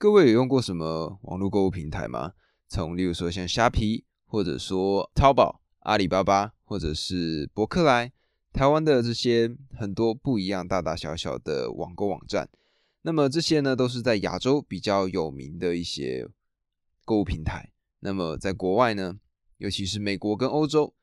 各位有用过什么网络购物平台吗？从例如说像虾皮，或者说淘宝、阿里巴巴，或者是博客来，台湾的这些很多不一样大大小小的网购网站。那么这些呢，都是在亚洲比较有名的一些购物平台。那么在国外呢，尤其是美国跟欧洲，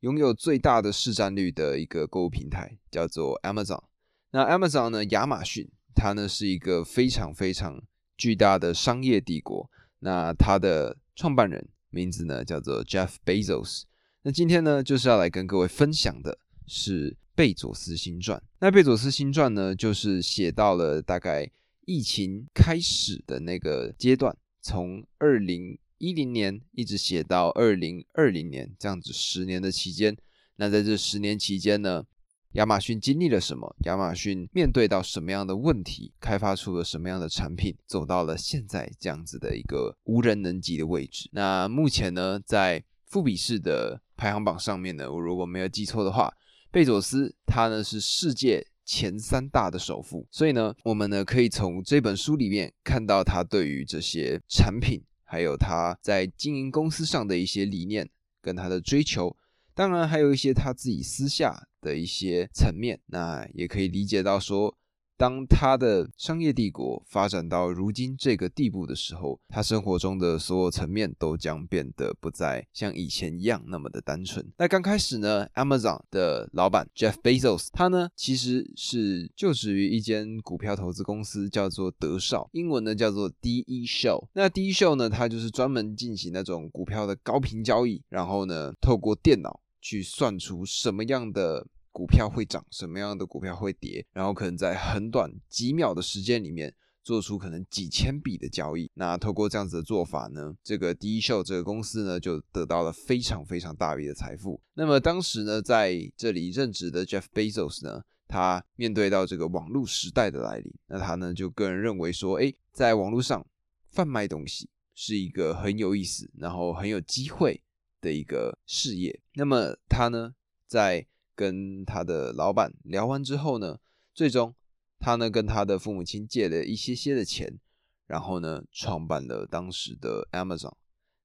拥有最大的市占率的一个购物平台叫做 Amazon。那 Amazon 呢，亚马逊，它呢是一个非常非常巨大的商业帝国。那它的创办人名字呢叫做 Jeff Bezos。那今天呢，就是要来跟各位分享的是。贝佐斯新传，那贝佐斯新传呢，就是写到了大概疫情开始的那个阶段，从二零一零年一直写到二零二零年这样子十年的期间。那在这十年期间呢，亚马逊经历了什么？亚马逊面对到什么样的问题？开发出了什么样的产品？走到了现在这样子的一个无人能及的位置。那目前呢，在富比士的排行榜上面呢，我如果没有记错的话。贝佐斯他呢是世界前三大的首富，所以呢，我们呢可以从这本书里面看到他对于这些产品，还有他在经营公司上的一些理念跟他的追求，当然还有一些他自己私下的一些层面，那也可以理解到说。当他的商业帝国发展到如今这个地步的时候，他生活中的所有层面都将变得不再像以前一样那么的单纯。那刚开始呢，Amazon 的老板 Jeff Bezos，他呢其实是就职于一间股票投资公司，叫做德少，英文呢叫做 DE Show。那 DE Show 呢，它就是专门进行那种股票的高频交易，然后呢，透过电脑去算出什么样的。股票会涨，什么样的股票会跌，然后可能在很短几秒的时间里面做出可能几千笔的交易。那透过这样子的做法呢，这个第一秀这个公司呢就得到了非常非常大笔的财富。那么当时呢在这里任职的 Jeff Bezos 呢，他面对到这个网络时代的来临，那他呢就个人认为说，哎，在网络上贩卖东西是一个很有意思，然后很有机会的一个事业。那么他呢在跟他的老板聊完之后呢，最终他呢跟他的父母亲借了一些些的钱，然后呢创办了当时的 Amazon。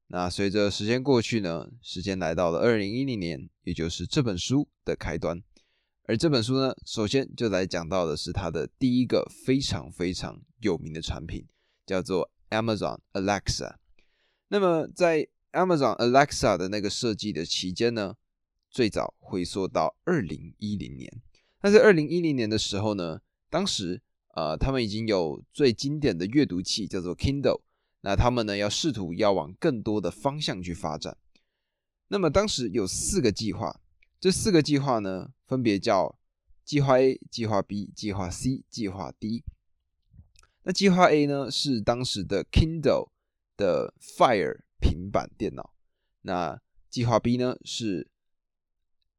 那随着时间过去呢，时间来到了二零一零年，也就是这本书的开端。而这本书呢，首先就来讲到的是他的第一个非常非常有名的产品，叫做 Amazon Alexa。那么在 Amazon Alexa 的那个设计的期间呢？最早回溯到二零一零年，那在二零一零年的时候呢，当时呃他们已经有最经典的阅读器叫做 Kindle，那他们呢要试图要往更多的方向去发展。那么当时有四个计划，这四个计划呢分别叫计划 A、计划 B、计划 C、计划 D。那计划 A 呢是当时的 Kindle 的 Fire 平板电脑，那计划 B 呢是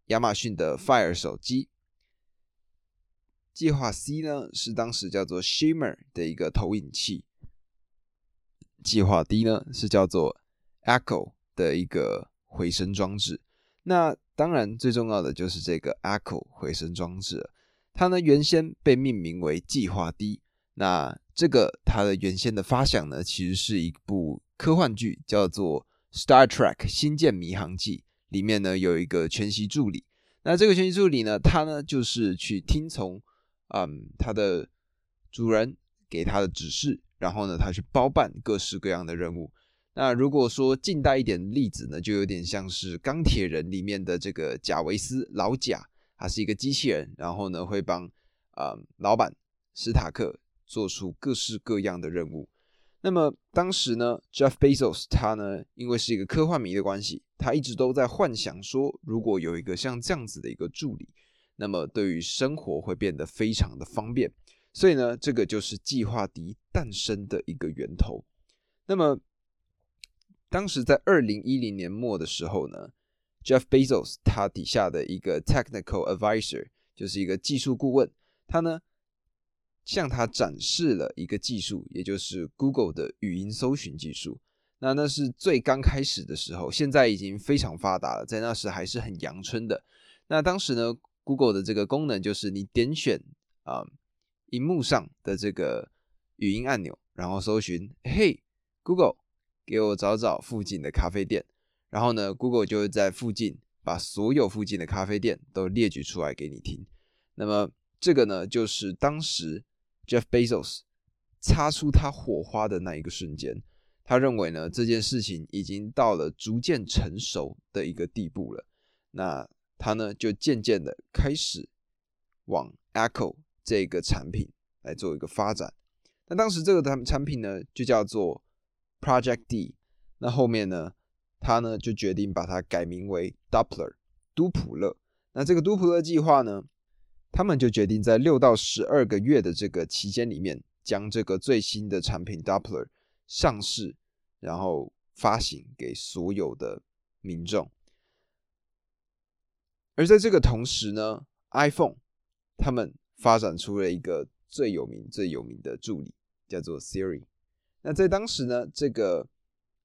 亚马逊的 Fire 手机，计划 C 呢是当时叫做 Shimmer 的一个投影器，计划 D 呢是叫做 Echo 的一个回声装置。那当然最重要的就是这个 Echo 回声装置，它呢原先被命名为计划 D。那这个它的原先的发想呢，其实是一部科幻剧，叫做 Star Trek 星舰迷航记。里面呢有一个全息助理，那这个全息助理呢，他呢就是去听从，嗯，他的主人给他的指示，然后呢，他去包办各式各样的任务。那如果说近代一点例子呢，就有点像是钢铁人里面的这个贾维斯老贾，他是一个机器人，然后呢会帮啊老板史塔克做出各式各样的任务。那么当时呢，Jeff Bezos 他呢，因为是一个科幻迷的关系，他一直都在幻想说，如果有一个像这样子的一个助理，那么对于生活会变得非常的方便。所以呢，这个就是计划 D 诞生的一个源头。那么当时在二零一零年末的时候呢，Jeff Bezos 他底下的一个 Technical Advisor 就是一个技术顾问，他呢。向他展示了一个技术，也就是 Google 的语音搜寻技术。那那是最刚开始的时候，现在已经非常发达了，在那时还是很阳春的。那当时呢，Google 的这个功能就是你点选啊，荧幕上的这个语音按钮，然后搜寻，嘿，Google，给我找找附近的咖啡店。然后呢，Google 就会在附近把所有附近的咖啡店都列举出来给你听。那么这个呢，就是当时 Jeff Bezos 擦出他火花的那一个瞬间。他认为呢，这件事情已经到了逐渐成熟的一个地步了。那他呢，就渐渐的开始往 Echo 这个产品来做一个发展。那当时这个产产品呢，就叫做 Project D。那后面呢，他呢就决定把它改名为 Doppler 都普勒。那这个都普勒计划呢，他们就决定在六到十二个月的这个期间里面，将这个最新的产品 Doppler 上市，然后发行给所有的民众。而在这个同时呢，iPhone 他们发展出了一个最有名、最有名的助理，叫做 Siri。那在当时呢，这个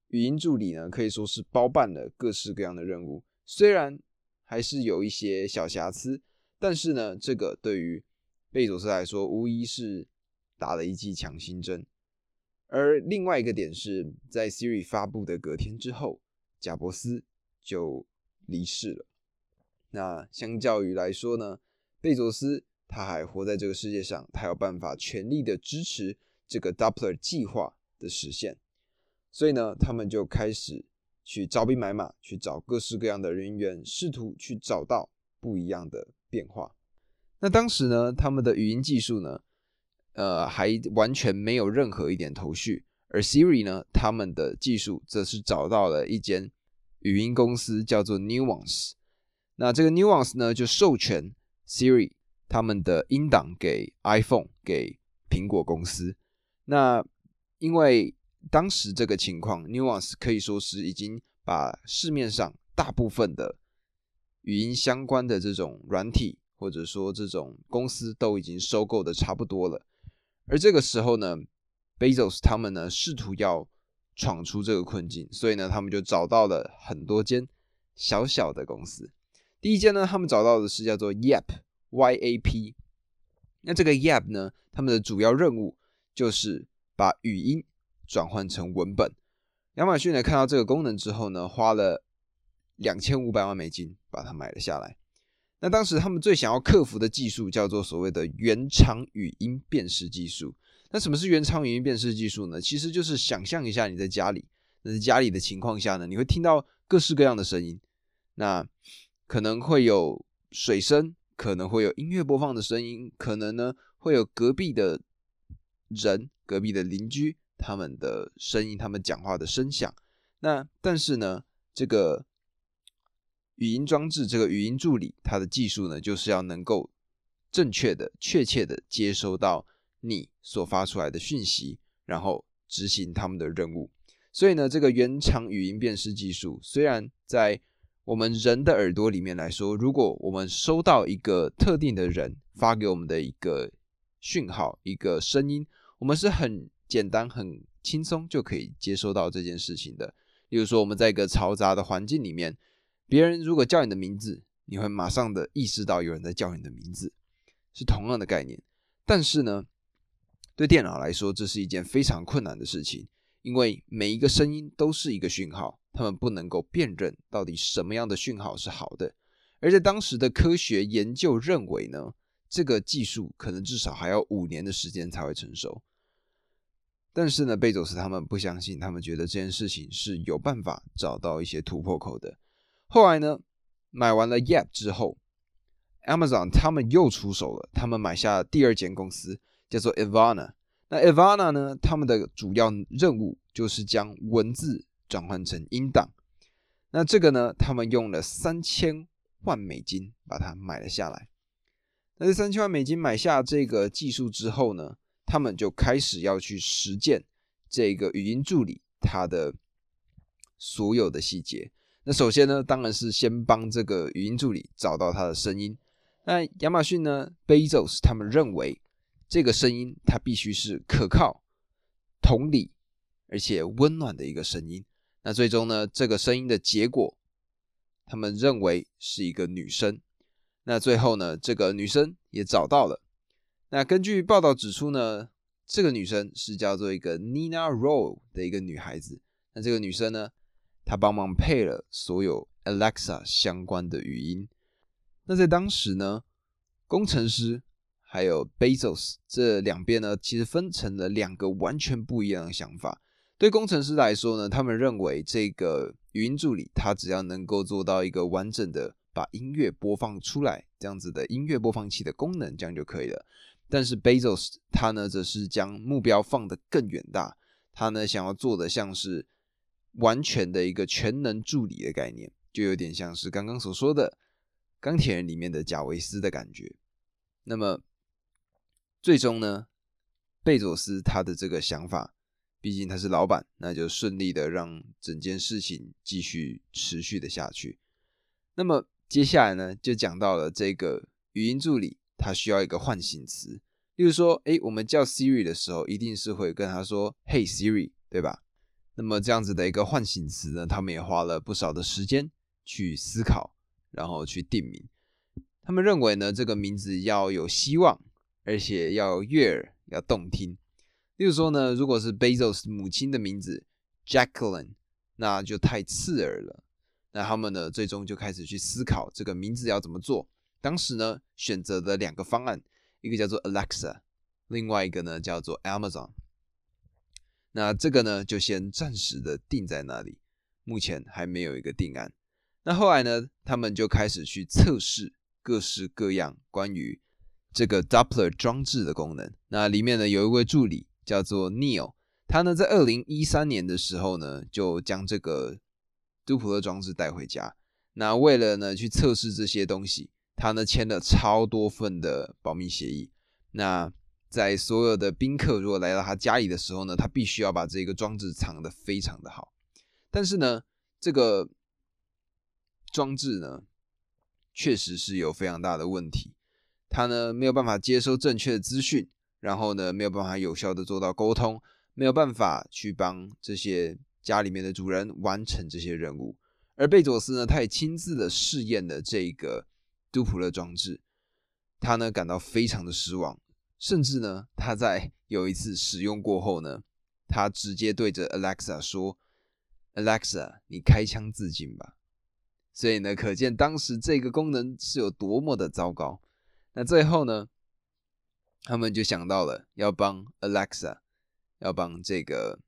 语音助理呢，可以说是包办了各式各样的任务。虽然还是有一些小瑕疵，但是呢，这个对于贝佐斯来说，无疑是打了一剂强心针。而另外一个点是在 Siri 发布的隔天之后，贾伯斯就离世了。那相较于来说呢，贝佐斯他还活在这个世界上，他有办法全力的支持这个 Doppler 计划的实现，所以呢，他们就开始去招兵买马，去找各式各样的人员，试图去找到不一样的变化。那当时呢，他们的语音技术呢，呃，还完全没有任何一点头绪，而 Siri 呢，他们的技术则是找到了一间语音公司，叫做 Nuance。那这个 Nuance 呢，就授权 Siri 他们的音档给 iPhone 给苹果公司。那因为当时这个情况，Nuance 可以说是已经把市面上大部分的语音相关的这种软体，或者说这种公司都已经收购的差不多了。而这个时候呢，Bezos 他们呢试图要闯出这个困境，所以呢，他们就找到了很多间小小的公司。第一间呢，他们找到的是叫做 Yap，Y A P。那这个 Yap 呢，他们的主要任务就是把语音转换成文本。亚马逊呢看到这个功能之后呢，花了两千五百万美金把它买了下来。那当时他们最想要克服的技术叫做所谓的原厂语音辨识技术。那什么是原厂语音辨识技术呢？其实就是想象一下你在家里，那在家里的情况下呢，你会听到各式各样的声音。那可能会有水声，可能会有音乐播放的声音，可能呢会有隔壁的人、隔壁的邻居他们的声音、他们讲话的声响。那但是呢，这个语音装置、这个语音助理，它的技术呢，就是要能够正确的、确切的接收到你所发出来的讯息，然后执行他们的任务。所以呢，这个原厂语音辨识技术虽然在我们人的耳朵里面来说，如果我们收到一个特定的人发给我们的一个讯号、一个声音，我们是很简单、很轻松就可以接收到这件事情的。例如说，我们在一个嘈杂的环境里面，别人如果叫你的名字，你会马上的意识到有人在叫你的名字，是同样的概念。但是呢，对电脑来说，这是一件非常困难的事情，因为每一个声音都是一个讯号。他们不能够辨认到底什么样的讯号是好的，而在当时的科学研究认为呢，这个技术可能至少还要五年的时间才会成熟。但是呢，贝佐斯他们不相信，他们觉得这件事情是有办法找到一些突破口的。后来呢，买完了 Yap 之后，Amazon 他们又出手了，他们买下第二间公司，叫做 Ivana。那 Ivana 呢，他们的主要任务就是将文字。转换成音档，那这个呢？他们用了三千万美金把它买了下来。那这三千万美金买下这个技术之后呢，他们就开始要去实践这个语音助理它的所有的细节。那首先呢，当然是先帮这个语音助理找到它的声音。那亚马逊呢，Bezos 他们认为这个声音它必须是可靠、同理而且温暖的一个声音。那最终呢？这个声音的结果，他们认为是一个女生。那最后呢？这个女生也找到了。那根据报道指出呢，这个女生是叫做一个 Nina Rowe 的一个女孩子。那这个女生呢，他帮忙配了所有 Alexa 相关的语音。那在当时呢，工程师还有 Bezos 这两边呢，其实分成了两个完全不一样的想法。对工程师来说呢，他们认为这个语音助理，它只要能够做到一个完整的把音乐播放出来这样子的音乐播放器的功能，这样就可以了。但是 Bezos 他呢，则是将目标放得更远大，他呢想要做的像是完全的一个全能助理的概念，就有点像是刚刚所说的钢铁人里面的贾维斯的感觉。那么最终呢，贝佐斯他的这个想法。毕竟他是老板，那就顺利的让整件事情继续持续的下去。那么接下来呢，就讲到了这个语音助理，它需要一个唤醒词。例如说，哎，我们叫 Siri 的时候，一定是会跟他说 “Hey Siri”，对吧？那么这样子的一个唤醒词呢，他们也花了不少的时间去思考，然后去定名。他们认为呢，这个名字要有希望，而且要悦耳，要动听。例如说呢，如果是 Bezos 母亲的名字 Jacqueline，那就太刺耳了。那他们呢，最终就开始去思考这个名字要怎么做。当时呢，选择的两个方案，一个叫做 Alexa，另外一个呢叫做 Amazon。那这个呢，就先暂时的定在那里，目前还没有一个定案。那后来呢，他们就开始去测试各式各样关于这个 Doppler 装置的功能。那里面呢，有一位助理。叫做 Neil，他呢在二零一三年的时候呢，就将这个杜普勒装置带回家。那为了呢去测试这些东西，他呢签了超多份的保密协议。那在所有的宾客如果来到他家里的时候呢，他必须要把这个装置藏得非常的好。但是呢，这个装置呢，确实是有非常大的问题，他呢没有办法接收正确的资讯。然后呢，没有办法有效的做到沟通，没有办法去帮这些家里面的主人完成这些任务。而贝佐斯呢，他也亲自的试验了这个杜普勒装置，他呢感到非常的失望，甚至呢他在有一次使用过后呢，他直接对着 Alexa 说：“Alexa，你开枪自尽吧。”所以呢，可见当时这个功能是有多么的糟糕。那最后呢？他们就想到了要帮 Alexa，要帮这个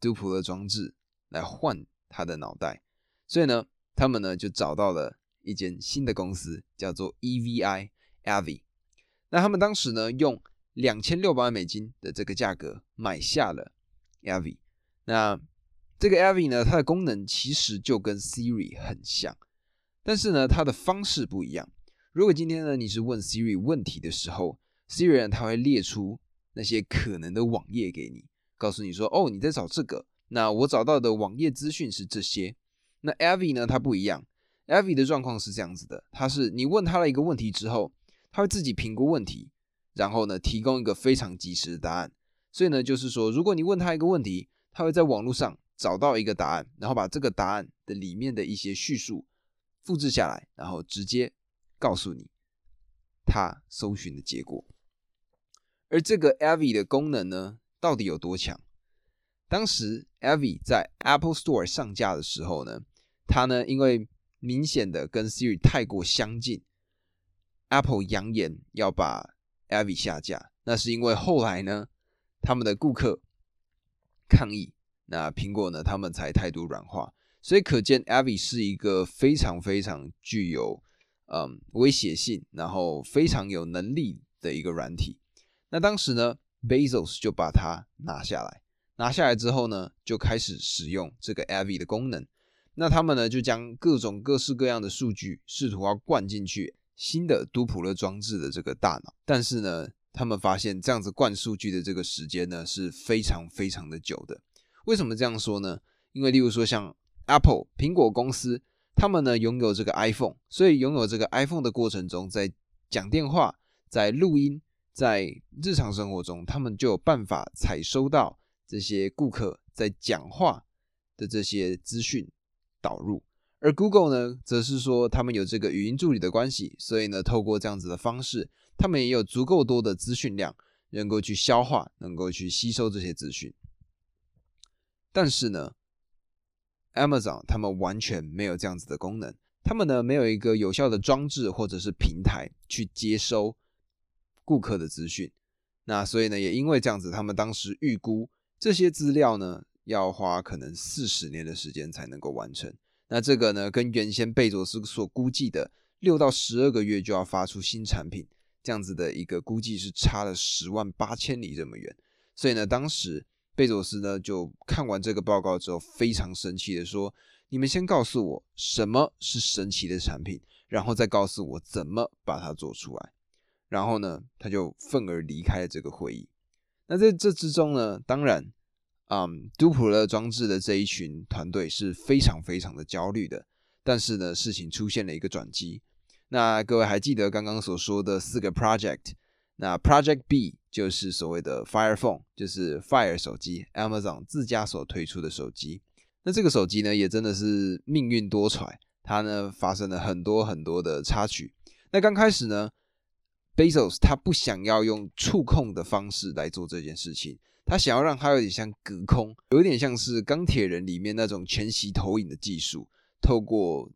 杜普勒装置来换他的脑袋，所以呢，他们呢就找到了一间新的公司，叫做 EVI，Avi。那他们当时呢用两千六百万美金的这个价格买下了 Avi。那这个 Avi 呢，它的功能其实就跟 Siri 很像，但是呢，它的方式不一样。如果今天呢你是问 Siri 问题的时候，Siri 它会列出那些可能的网页给你，告诉你说：“哦，你在找这个，那我找到的网页资讯是这些。”那 Avi 呢？它不一样，Avi 的状况是这样子的：它是你问他了一个问题之后，他会自己评估问题，然后呢提供一个非常及时的答案。所以呢，就是说，如果你问他一个问题，他会在网络上找到一个答案，然后把这个答案的里面的一些叙述复制下来，然后直接告诉你他搜寻的结果。而这个 Avi 的功能呢，到底有多强？当时 Avi 在 Apple Store 上架的时候呢，它呢因为明显的跟 Siri 太过相近，Apple 扬言要把 Avi 下架。那是因为后来呢，他们的顾客抗议，那苹果呢他们才态度软化。所以可见 Avi 是一个非常非常具有嗯威胁性，然后非常有能力的一个软体。那当时呢，Bezos 就把它拿下来，拿下来之后呢，就开始使用这个 Avi 的功能。那他们呢，就将各种各式各样的数据试图要灌进去新的多普勒装置的这个大脑。但是呢，他们发现这样子灌数据的这个时间呢，是非常非常的久的。为什么这样说呢？因为例如说像 Apple 苹果公司，他们呢拥有这个 iPhone，所以拥有这个 iPhone 的过程中，在讲电话，在录音。在日常生活中，他们就有办法采收到这些顾客在讲话的这些资讯导入，而 Google 呢，则是说他们有这个语音助理的关系，所以呢，透过这样子的方式，他们也有足够多的资讯量，能够去消化、能够去吸收这些资讯。但是呢，Amazon 他们完全没有这样子的功能，他们呢没有一个有效的装置或者是平台去接收顾客的资讯。那所以呢，也因为这样子，他们当时预估这些资料呢要花可能四十年的时间才能够完成。那这个呢，跟原先贝佐斯所估计的六到十二个月就要发出新产品这样子的一个估计是差了十万八千里这么远。所以呢，当时。贝佐斯呢，就看完这个报告之后，非常生气的说：“你们先告诉我什么是神奇的产品，然后再告诉我怎么把它做出来。”然后呢，他就愤而离开了这个会议。那在这之中呢，当然，嗯，杜普勒装置的这一群团队是非常非常的焦虑的。但是呢，事情出现了一个转机。那各位还记得刚刚所说的四个 project？那 Project B 就是所谓的 Fire Phone，就是 Fire 手机，Amazon 自家所推出的手机。那这个手机呢，也真的是命运多舛，它呢发生了很多很多的插曲。那刚开始呢，Bezos 他不想要用触控的方式来做这件事情，他想要让它有点像隔空，有点像是钢铁人里面那种全息投影的技术，透过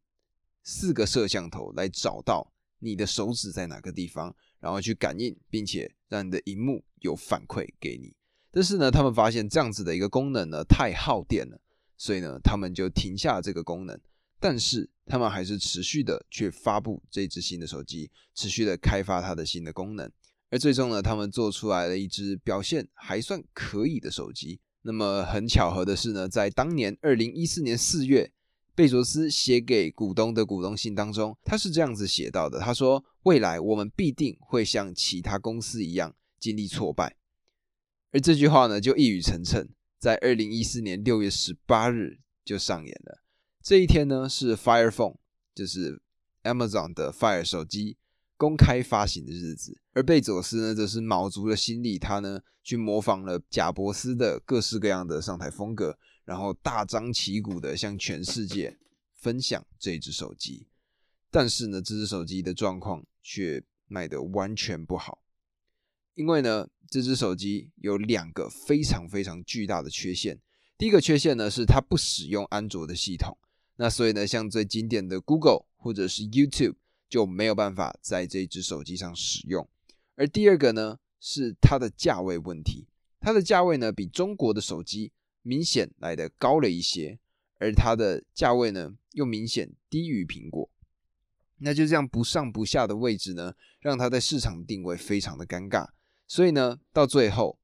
四个摄像头来找到你的手指在哪个地方。然后去感应，并且让你的荧幕有反馈给你。但是呢，他们发现这样子的一个功能呢太耗电了，所以呢，他们就停下这个功能。但是他们还是持续的去发布这只新的手机，持续的开发它的新的功能。而最终呢，他们做出来了一只表现还算可以的手机。那么很巧合的是呢，在当年二零一四年四月。贝佐斯写给股东的股东信当中，他是这样子写到的：“他说，未来我们必定会像其他公司一样经历挫败。”而这句话呢，就一语成谶，在二零一四年六月十八日就上演了。这一天呢，是 Fire Phone，就是 Amazon 的 Fire 手机公开发行的日子。而贝佐斯呢，则是卯足了心力，他呢去模仿了贾伯斯的各式各样的上台风格。然后大张旗鼓的向全世界分享这只手机，但是呢，这只手机的状况却卖得完全不好，因为呢，这只手机有两个非常非常巨大的缺陷。第一个缺陷呢，是它不使用安卓的系统，那所以呢，像最经典的 Google 或者是 YouTube 就没有办法在这只手机上使用。而第二个呢，是它的价位问题，它的价位呢，比中国的手机。明显来的高了一些，而它的价位呢又明显低于苹果，那就这样不上不下的位置呢，让它在市场定位非常的尴尬。所以呢，到最后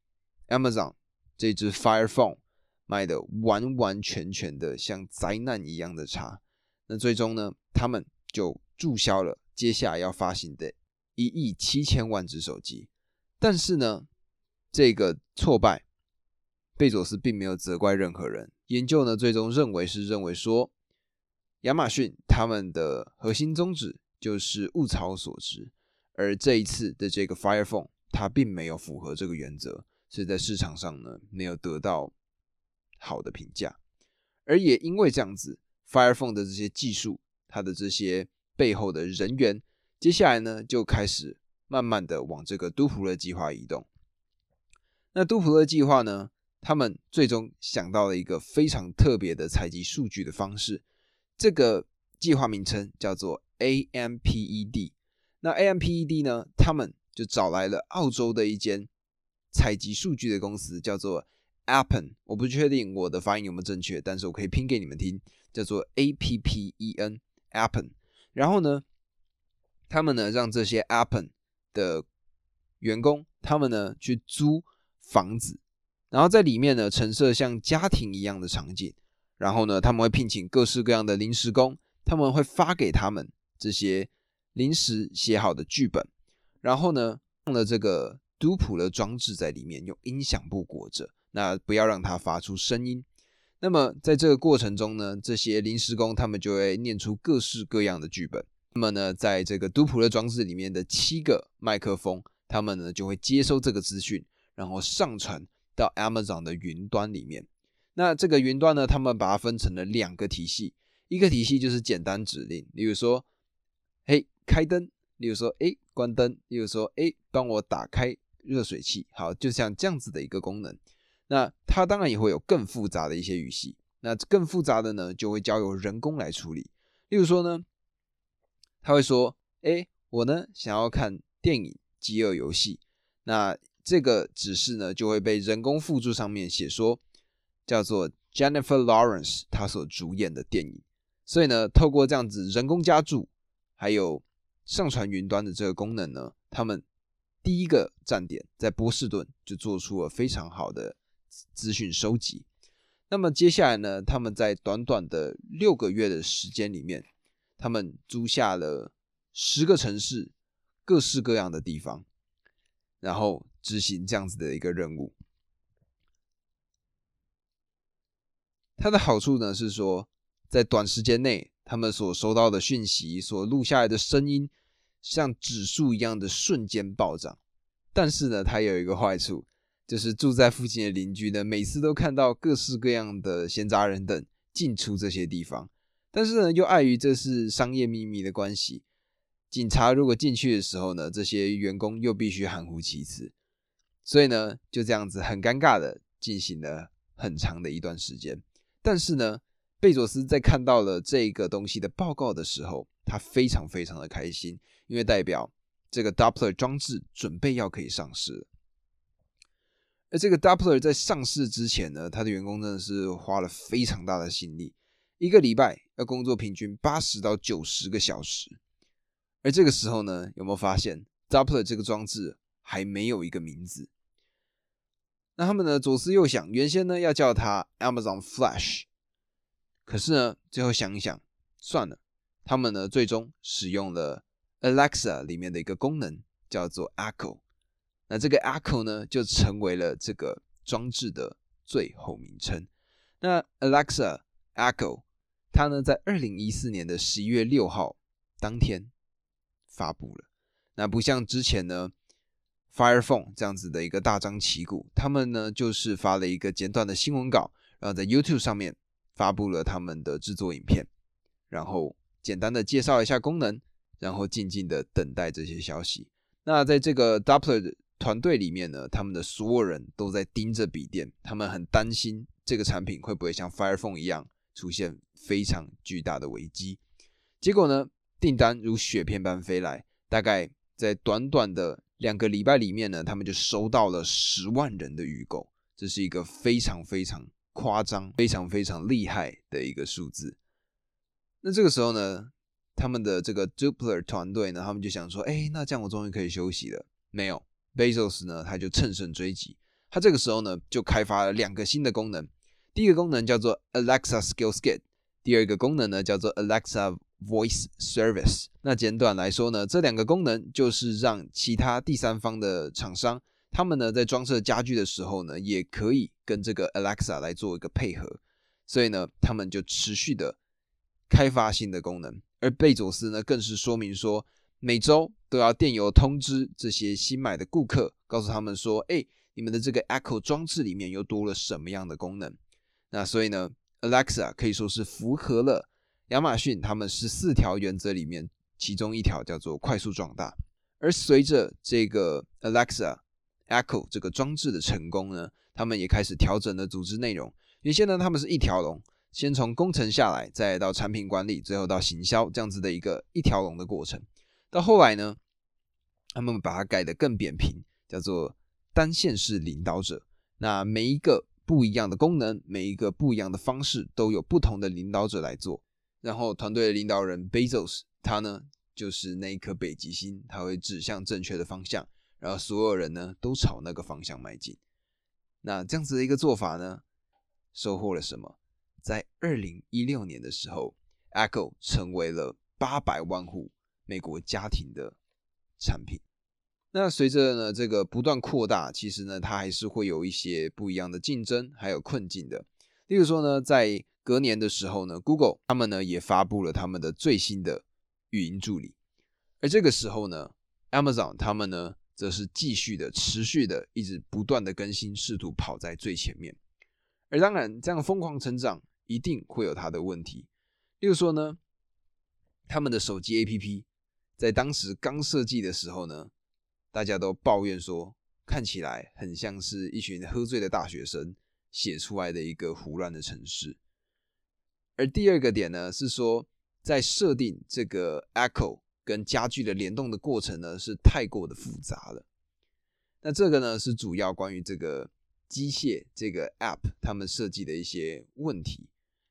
，Amazon 这只 Fire Phone 卖的完完全全的像灾难一样的差。那最终呢，他们就注销了接下来要发行的一亿七千万只手机。但是呢，这个挫败。贝佐斯并没有责怪任何人。研究呢，最终认为是认为说，亚马逊他们的核心宗旨就是物超所值，而这一次的这个 Fire Phone 它并没有符合这个原则，所以在市场上呢没有得到好的评价。而也因为这样子，Fire Phone 的这些技术，它的这些背后的人员，接下来呢就开始慢慢的往这个都普勒计划移动。那都普勒计划呢？他们最终想到了一个非常特别的采集数据的方式，这个计划名称叫做 AMPED。那 AMPED 呢，他们就找来了澳洲的一间采集数据的公司，叫做 Appen。我不确定我的发音有没有正确，但是我可以拼给你们听，叫做 APPEN Appen。然后呢，他们呢让这些 Appen 的员工，他们呢去租房子。然后在里面呢，陈设像家庭一样的场景。然后呢，他们会聘请各式各样的临时工，他们会发给他们这些临时写好的剧本。然后呢，用了这个都普的装置在里面，用音响布裹着，那不要让它发出声音。那么在这个过程中呢，这些临时工他们就会念出各式各样的剧本。那么呢，在这个杜普勒装置里面的七个麦克风，他们呢就会接收这个资讯，然后上传。到 Amazon 的云端里面，那这个云端呢，他们把它分成了两个体系，一个体系就是简单指令，例如说，嘿，开灯，例如说，哎，关灯，例如说，哎，帮我打开热水器。好，就像这样子的一个功能。那它当然也会有更复杂的一些语系。那更复杂的呢，就会交由人工来处理。例如说呢，他会说：“哎，我呢想要看电影《饥饿游戏》。”那这个指示呢，就会被人工附注上面写说，叫做 Jennifer Lawrence 她所主演的电影。所以呢，透过这样子人工加注，还有上传云端的这个功能呢，他们第一个站点在波士顿就做出了非常好的资讯收集。那么接下来呢？他们在短短的六个月的时间里面，他们租下了十个城市，各式各样的地方，然后执行这样子的一个任务。它的好处呢是说，在短时间内，他们所收到的讯息、所录下来的声音，像指数一样的瞬间暴涨。但是呢，它有一个坏处。就是住在附近的邻居呢，每次都看到各式各样的闲杂人等进出这些地方，但是呢，又碍于这是商业秘密的关系，警察如果进去的时候呢，这些员工又必须含糊其辞，所以呢，就这样子很尴尬的进行了很长的一段时间。但是呢，贝佐斯在看到了这个东西的报告的时候，他非常非常的开心，因为代表这个 Doppler 装置准备要可以上市了。而这个 Doppler 在上市之前呢，他的员工真的是花了非常大的心力，一个礼拜要工作平均八十到九十个小时。而这个时候呢，有没有发现 Doppler 这个装置还没有一个名字？那他们呢左思右想，原先呢要叫它 Amazon Flash，可是呢最后想一想，算了，他们呢最终使用了 Alexa 里面的一个功能，叫做 Echo。那这个 Echo 呢，就成为了这个装置的最后名称。那 Alexa Echo，它呢在二零一四年的十一月六号当天发布了。那不像之前呢 Fire Phone 这样子的一个大张旗鼓，他们呢就是发了一个简短的新闻稿，然后在 YouTube 上面发布了他们的制作影片，然后简单的介绍一下功能，然后静静的等待这些消息。那在这个 Doppler 团队里面呢，他们的所有人都在盯着笔电，他们很担心这个产品会不会像 Fire Phone 一样出现非常巨大的危机。结果呢，订单如雪片般飞来，大概在短短的两个礼拜里面呢，他们就收到了十万人的预购，这是一个非常非常夸张、非常非常厉害的一个数字。那这个时候呢，他们的这个 Dupler 团队呢，他们就想说，哎，那这样我终于可以休息了。没有。Bezos 呢，他就乘胜追击，他这个时候呢就开发了两个新的功能。第一个功能叫做 Alexa Skill Skit，第二个功能呢叫做 Alexa Voice Service。那简短来说呢，这两个功能就是让其他第三方的厂商，他们呢在装设家具的时候呢，也可以跟这个 Alexa 来做一个配合。所以呢，他们就持续的开发新的功能。而贝佐斯呢，更是说明说。每周都要电邮通知这些新买的顾客，告诉他们说：“哎，你们的这个 Echo 装置里面又多了什么样的功能？”那所以呢，Alexa 可以说是符合了亚马逊他们十四条原则里面其中一条，叫做快速壮大。而随着这个 Alexa Echo 这个装置的成功呢，他们也开始调整了组织内容。原先呢，他们是一条龙，先从工程下来，再到产品管理，最后到行销这样子的一个一条龙的过程。到后来呢，他们把它改得更扁平，叫做单线式领导者。那每一个不一样的功能，每一个不一样的方式，都有不同的领导者来做。然后团队的领导人 Bezos，他呢就是那一颗北极星，他会指向正确的方向，然后所有人呢都朝那个方向迈进。那这样子的一个做法呢，收获了什么？在二零一六年的时候，Echo 成为了八百万户。美国家庭的产品，那随着呢这个不断扩大，其实呢它还是会有一些不一样的竞争，还有困境的。例如说呢，在隔年的时候呢，Google 他们呢也发布了他们的最新的语音助理，而这个时候呢，Amazon 他们呢则是继续的、持续的、一直不断的更新，试图跑在最前面。而当然，这样疯狂成长一定会有它的问题。例如说呢，他们的手机 APP。在当时刚设计的时候呢，大家都抱怨说看起来很像是一群喝醉的大学生写出来的一个胡乱的城市。而第二个点呢，是说在设定这个 Echo 跟家具的联动的过程呢，是太过的复杂了。那这个呢，是主要关于这个机械这个 App 他们设计的一些问题。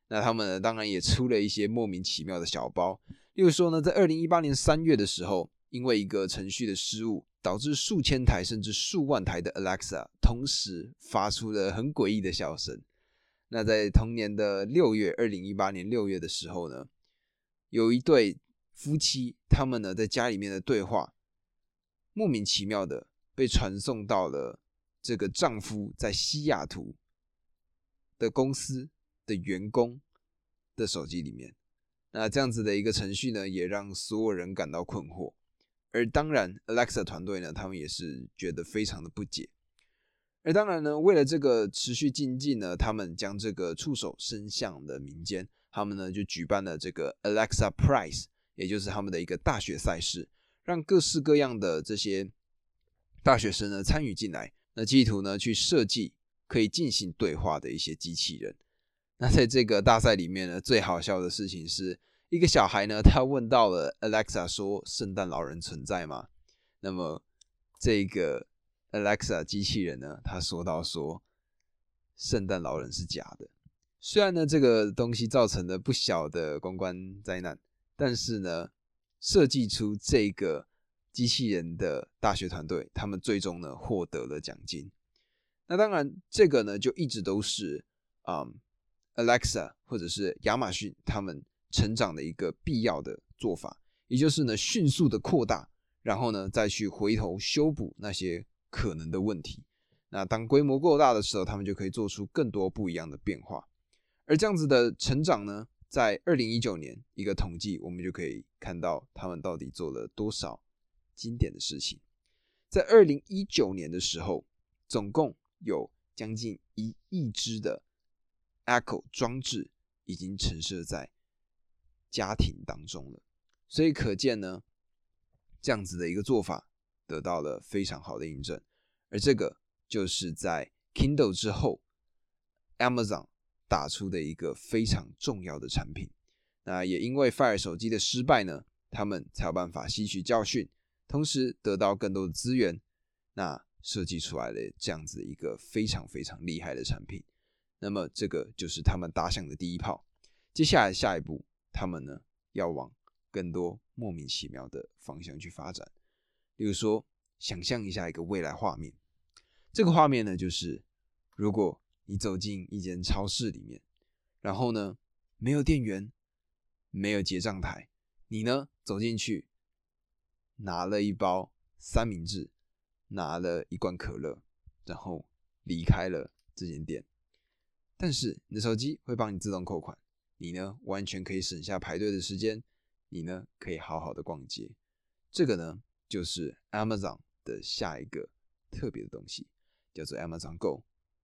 那他们呢，当然也出了一些莫名其妙的小包，例如说呢，在二零一八年三月的时候，因为一个程序的失误。导致数千台甚至数万台的 Alexa 同时发出了很诡异的笑声。那在同年的六月，二零一八年六月的时候呢，有一对夫妻，他们呢在家里面的对话，莫名其妙的被传送到了这个丈夫在西雅图的公司的员工的手机里面。那这样子的一个程序呢，也让所有人感到困惑。而当然，Alexa 团队呢，他们也是觉得非常的不解。而当然呢，为了这个持续竞技呢，他们将这个触手伸向了民间，他们呢就举办了这个 Alexa Prize，也就是他们的一个大学赛事，让各式各样的这些大学生呢参与进来，那企图呢去设计可以进行对话的一些机器人。那在这个大赛里面呢，最好笑的事情是。一个小孩呢，他问到了 Alexa 说：“圣诞老人存在吗？”那么这个 Alexa 机器人呢，他说到说：“圣诞老人是假的。”虽然呢，这个东西造成了不小的公关灾难，但是呢，设计出这个机器人的大学团队，他们最终呢获得了奖金。那当然，这个呢就一直都是啊，Alexa 或者是亚马逊他们。成长的一个必要的做法，也就是呢，迅速的扩大，然后呢，再去回头修补那些可能的问题。那当规模够大的时候，他们就可以做出更多不一样的变化。而这样子的成长呢，在二零一九年一个统计，我们就可以看到他们到底做了多少经典的事情。在二零一九年的时候，总共有将近一亿只的 Echo 装置已经陈设在。家庭当中了，所以可见呢，这样子的一个做法得到了非常好的印证，而这个就是在 Kindle 之后，Amazon 打出的一个非常重要的产品。那也因为 Fire 手机的失败呢，他们才有办法吸取教训，同时得到更多的资源，那设计出来的这样子一个非常非常厉害的产品。那么这个就是他们打响的第一炮。接下来下一步。他们呢要往更多莫名其妙的方向去发展，例如说，想象一下一个未来画面，这个画面呢就是如果你走进一间超市里面，然后呢没有店员，没有结账台，你呢走进去，拿了一包三明治，拿了一罐可乐，然后离开了这间店，但是你的手机会帮你自动扣款。你呢，完全可以省下排队的时间，你呢，可以好好的逛街。这个呢，就是 Amazon 的下一个特别的东西，叫做 Amazon Go。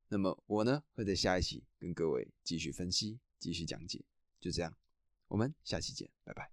那么我呢，会在下一期跟各位继续分析、继续讲解。就这样，我们下期见，拜拜。